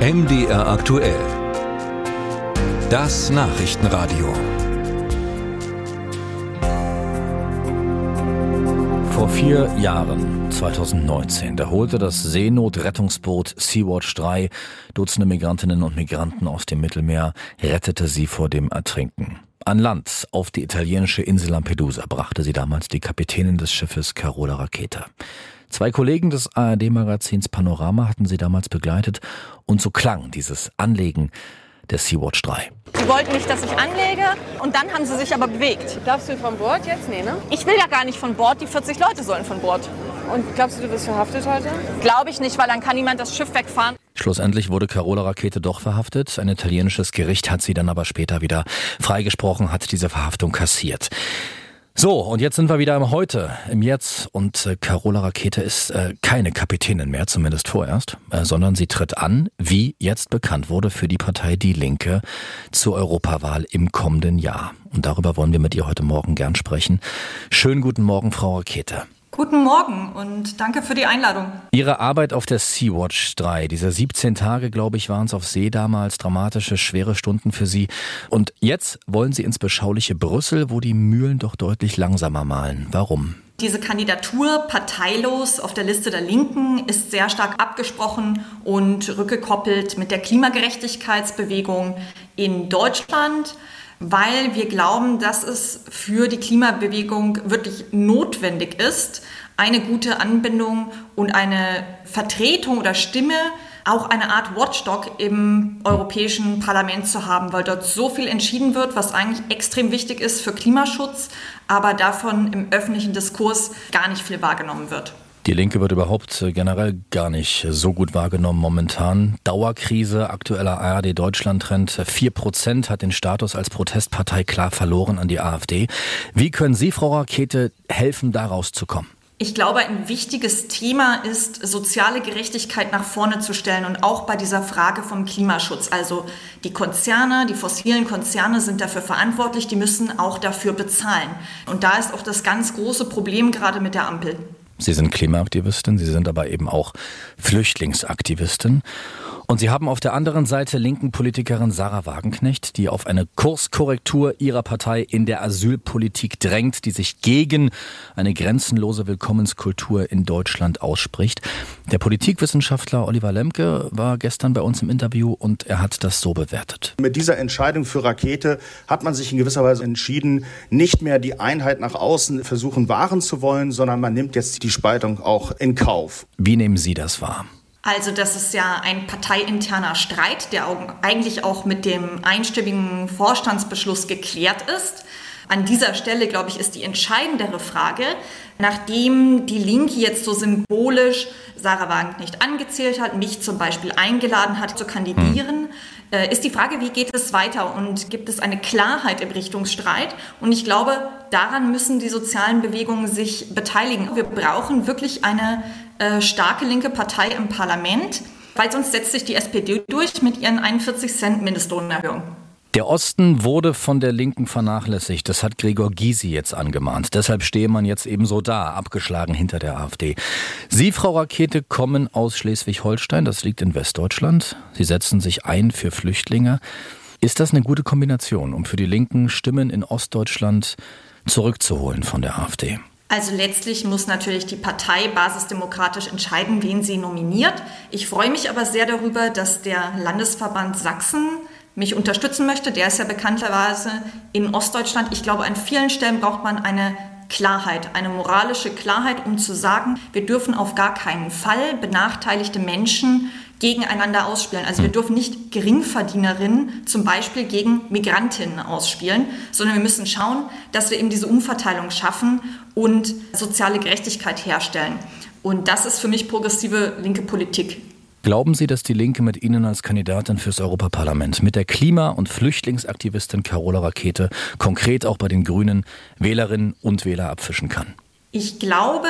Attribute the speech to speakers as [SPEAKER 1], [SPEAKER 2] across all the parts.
[SPEAKER 1] MDR aktuell. Das Nachrichtenradio.
[SPEAKER 2] Vor vier Jahren, 2019, da holte das Seenotrettungsboot Sea-Watch 3 Dutzende Migrantinnen und Migranten aus dem Mittelmeer, rettete sie vor dem Ertrinken. An Land auf die italienische Insel Lampedusa brachte sie damals die Kapitänin des Schiffes Carola Raketa. Zwei Kollegen des ARD-Magazins Panorama hatten sie damals begleitet und so klang dieses Anlegen der Sea-Watch 3.
[SPEAKER 3] Sie wollten nicht, dass ich anlege und dann haben sie sich aber bewegt.
[SPEAKER 4] Darfst du von Bord jetzt? Nee, ne?
[SPEAKER 3] Ich will ja gar nicht von Bord, die 40 Leute sollen von Bord.
[SPEAKER 4] Und glaubst du, du wirst verhaftet heute?
[SPEAKER 3] Glaube ich nicht, weil dann kann niemand das Schiff wegfahren.
[SPEAKER 2] Schlussendlich wurde Carola Rakete doch verhaftet. Ein italienisches Gericht hat sie dann aber später wieder freigesprochen, hat diese Verhaftung kassiert. So, und jetzt sind wir wieder im Heute, im Jetzt. Und äh, Carola Rakete ist äh, keine Kapitänin mehr, zumindest vorerst, äh, sondern sie tritt an, wie jetzt bekannt wurde, für die Partei Die Linke zur Europawahl im kommenden Jahr. Und darüber wollen wir mit ihr heute Morgen gern sprechen. Schönen guten Morgen, Frau Rakete.
[SPEAKER 5] Guten Morgen und danke für die Einladung.
[SPEAKER 2] Ihre Arbeit auf der Sea-Watch 3, diese 17 Tage, glaube ich, waren es auf See damals, dramatische, schwere Stunden für Sie. Und jetzt wollen Sie ins beschauliche Brüssel, wo die Mühlen doch deutlich langsamer malen. Warum?
[SPEAKER 5] Diese Kandidatur parteilos auf der Liste der Linken ist sehr stark abgesprochen und rückgekoppelt mit der Klimagerechtigkeitsbewegung in Deutschland weil wir glauben, dass es für die Klimabewegung wirklich notwendig ist, eine gute Anbindung und eine Vertretung oder Stimme, auch eine Art Watchdog im Europäischen Parlament zu haben, weil dort so viel entschieden wird, was eigentlich extrem wichtig ist für Klimaschutz, aber davon im öffentlichen Diskurs gar nicht viel wahrgenommen wird.
[SPEAKER 2] Die Linke wird überhaupt äh, generell gar nicht so gut wahrgenommen momentan. Dauerkrise, aktueller ARD-Deutschland-Trend. Vier Prozent hat den Status als Protestpartei klar verloren an die AfD. Wie können Sie, Frau Rakete, helfen, da rauszukommen?
[SPEAKER 5] Ich glaube, ein wichtiges Thema ist, soziale Gerechtigkeit nach vorne zu stellen und auch bei dieser Frage vom Klimaschutz. Also die Konzerne, die fossilen Konzerne sind dafür verantwortlich, die müssen auch dafür bezahlen. Und da ist auch das ganz große Problem gerade mit der Ampel.
[SPEAKER 2] Sie sind Klimaaktivistin, Sie sind aber eben auch Flüchtlingsaktivistin. Und Sie haben auf der anderen Seite linken Politikerin Sarah Wagenknecht, die auf eine Kurskorrektur ihrer Partei in der Asylpolitik drängt, die sich gegen eine grenzenlose Willkommenskultur in Deutschland ausspricht. Der Politikwissenschaftler Oliver Lemke war gestern bei uns im Interview und er hat das so bewertet.
[SPEAKER 6] Mit dieser Entscheidung für Rakete hat man sich in gewisser Weise entschieden, nicht mehr die Einheit nach außen versuchen wahren zu wollen, sondern man nimmt jetzt die Spaltung auch in Kauf.
[SPEAKER 2] Wie nehmen Sie das wahr?
[SPEAKER 5] Also das ist ja ein parteiinterner Streit, der eigentlich auch mit dem einstimmigen Vorstandsbeschluss geklärt ist. An dieser Stelle, glaube ich, ist die entscheidendere Frage, nachdem die Linke jetzt so symbolisch Sarah Wagenknecht nicht angezählt hat, mich zum Beispiel eingeladen hat zu kandidieren, hm. ist die Frage, wie geht es weiter und gibt es eine Klarheit im Richtungsstreit? Und ich glaube, daran müssen die sozialen Bewegungen sich beteiligen. Wir brauchen wirklich eine äh, starke linke Partei im Parlament, weil sonst setzt sich die SPD durch mit ihren 41 Cent Mindestlohnerhöhungen.
[SPEAKER 2] Der Osten wurde von der Linken vernachlässigt. Das hat Gregor Gysi jetzt angemahnt. Deshalb stehe man jetzt eben so da, abgeschlagen hinter der AfD. Sie, Frau Rakete, kommen aus Schleswig-Holstein. Das liegt in Westdeutschland. Sie setzen sich ein für Flüchtlinge. Ist das eine gute Kombination, um für die Linken Stimmen in Ostdeutschland zurückzuholen von der AfD?
[SPEAKER 5] Also letztlich muss natürlich die Partei basisdemokratisch entscheiden, wen sie nominiert. Ich freue mich aber sehr darüber, dass der Landesverband Sachsen mich unterstützen möchte. Der ist ja bekannterweise in Ostdeutschland. Ich glaube, an vielen Stellen braucht man eine Klarheit, eine moralische Klarheit, um zu sagen, wir dürfen auf gar keinen Fall benachteiligte Menschen gegeneinander ausspielen. Also wir hm. dürfen nicht Geringverdienerinnen zum Beispiel gegen Migrantinnen ausspielen, sondern wir müssen schauen, dass wir eben diese Umverteilung schaffen und soziale Gerechtigkeit herstellen. Und das ist für mich progressive linke Politik.
[SPEAKER 2] Glauben Sie, dass die Linke mit Ihnen als Kandidatin fürs Europaparlament, mit der Klima- und Flüchtlingsaktivistin Carola Rakete, konkret auch bei den Grünen Wählerinnen und Wähler abfischen kann?
[SPEAKER 5] Ich glaube,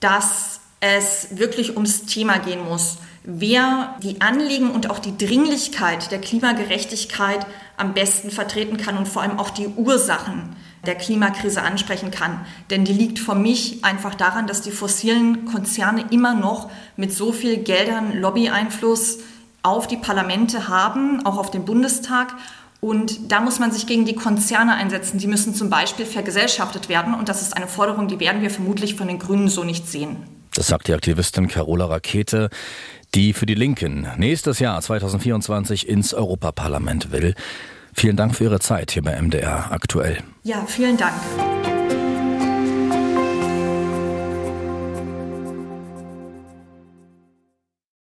[SPEAKER 5] dass es wirklich ums Thema gehen muss wer die Anliegen und auch die Dringlichkeit der Klimagerechtigkeit am besten vertreten kann und vor allem auch die Ursachen der Klimakrise ansprechen kann. Denn die liegt für mich einfach daran, dass die fossilen Konzerne immer noch mit so viel Geldern, Lobbyeinfluss auf die Parlamente haben, auch auf den Bundestag. Und da muss man sich gegen die Konzerne einsetzen. Die müssen zum Beispiel vergesellschaftet werden. Und das ist eine Forderung, die werden wir vermutlich von den Grünen so nicht sehen.
[SPEAKER 2] Das sagt die Aktivistin Carola Rakete, die für die Linken nächstes Jahr 2024 ins Europaparlament will. Vielen Dank für Ihre Zeit hier bei MDR aktuell.
[SPEAKER 5] Ja, vielen Dank.